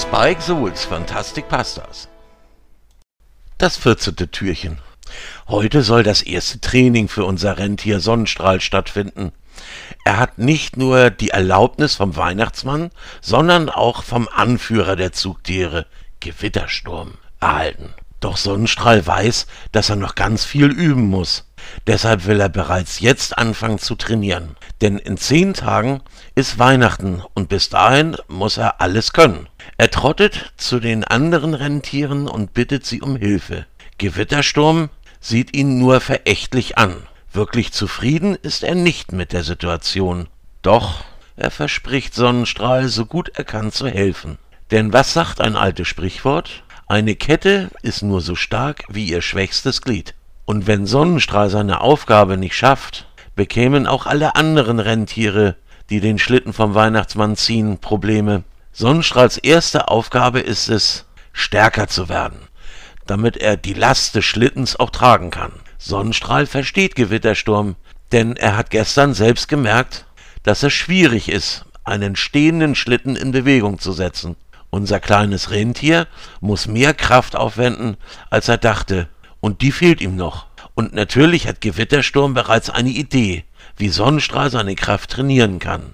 Spike Souls Fantastic Pastas. Das 14. Türchen. Heute soll das erste Training für unser Rentier Sonnenstrahl stattfinden. Er hat nicht nur die Erlaubnis vom Weihnachtsmann, sondern auch vom Anführer der Zugtiere, Gewittersturm, erhalten. Doch Sonnenstrahl weiß, dass er noch ganz viel üben muss. Deshalb will er bereits jetzt anfangen zu trainieren. Denn in zehn Tagen ist Weihnachten und bis dahin muss er alles können. Er trottet zu den anderen Rentieren und bittet sie um Hilfe. Gewittersturm sieht ihn nur verächtlich an. Wirklich zufrieden ist er nicht mit der Situation. Doch er verspricht Sonnenstrahl so gut er kann zu helfen. Denn was sagt ein altes Sprichwort? Eine Kette ist nur so stark wie ihr schwächstes Glied. Und wenn Sonnenstrahl seine Aufgabe nicht schafft, bekämen auch alle anderen Rentiere, die den Schlitten vom Weihnachtsmann ziehen, Probleme. Sonnenstrahls erste Aufgabe ist es, stärker zu werden, damit er die Last des Schlittens auch tragen kann. Sonnenstrahl versteht Gewittersturm, denn er hat gestern selbst gemerkt, dass es schwierig ist, einen stehenden Schlitten in Bewegung zu setzen. Unser kleines Rentier muss mehr Kraft aufwenden, als er dachte, und die fehlt ihm noch. Und natürlich hat Gewittersturm bereits eine Idee, wie Sonnenstrahl seine Kraft trainieren kann.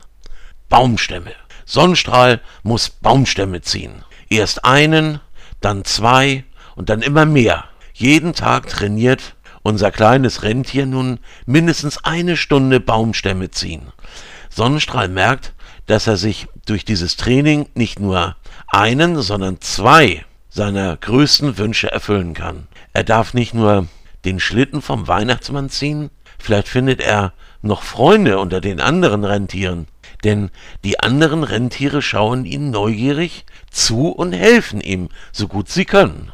Baumstämme. Sonnenstrahl muss Baumstämme ziehen. Erst einen, dann zwei und dann immer mehr. Jeden Tag trainiert unser kleines Rentier nun mindestens eine Stunde Baumstämme ziehen. Sonnenstrahl merkt, dass er sich durch dieses Training nicht nur einen, sondern zwei seiner größten Wünsche erfüllen kann. Er darf nicht nur den Schlitten vom Weihnachtsmann ziehen, vielleicht findet er noch Freunde unter den anderen Rentieren, denn die anderen Rentiere schauen ihm neugierig zu und helfen ihm, so gut sie können.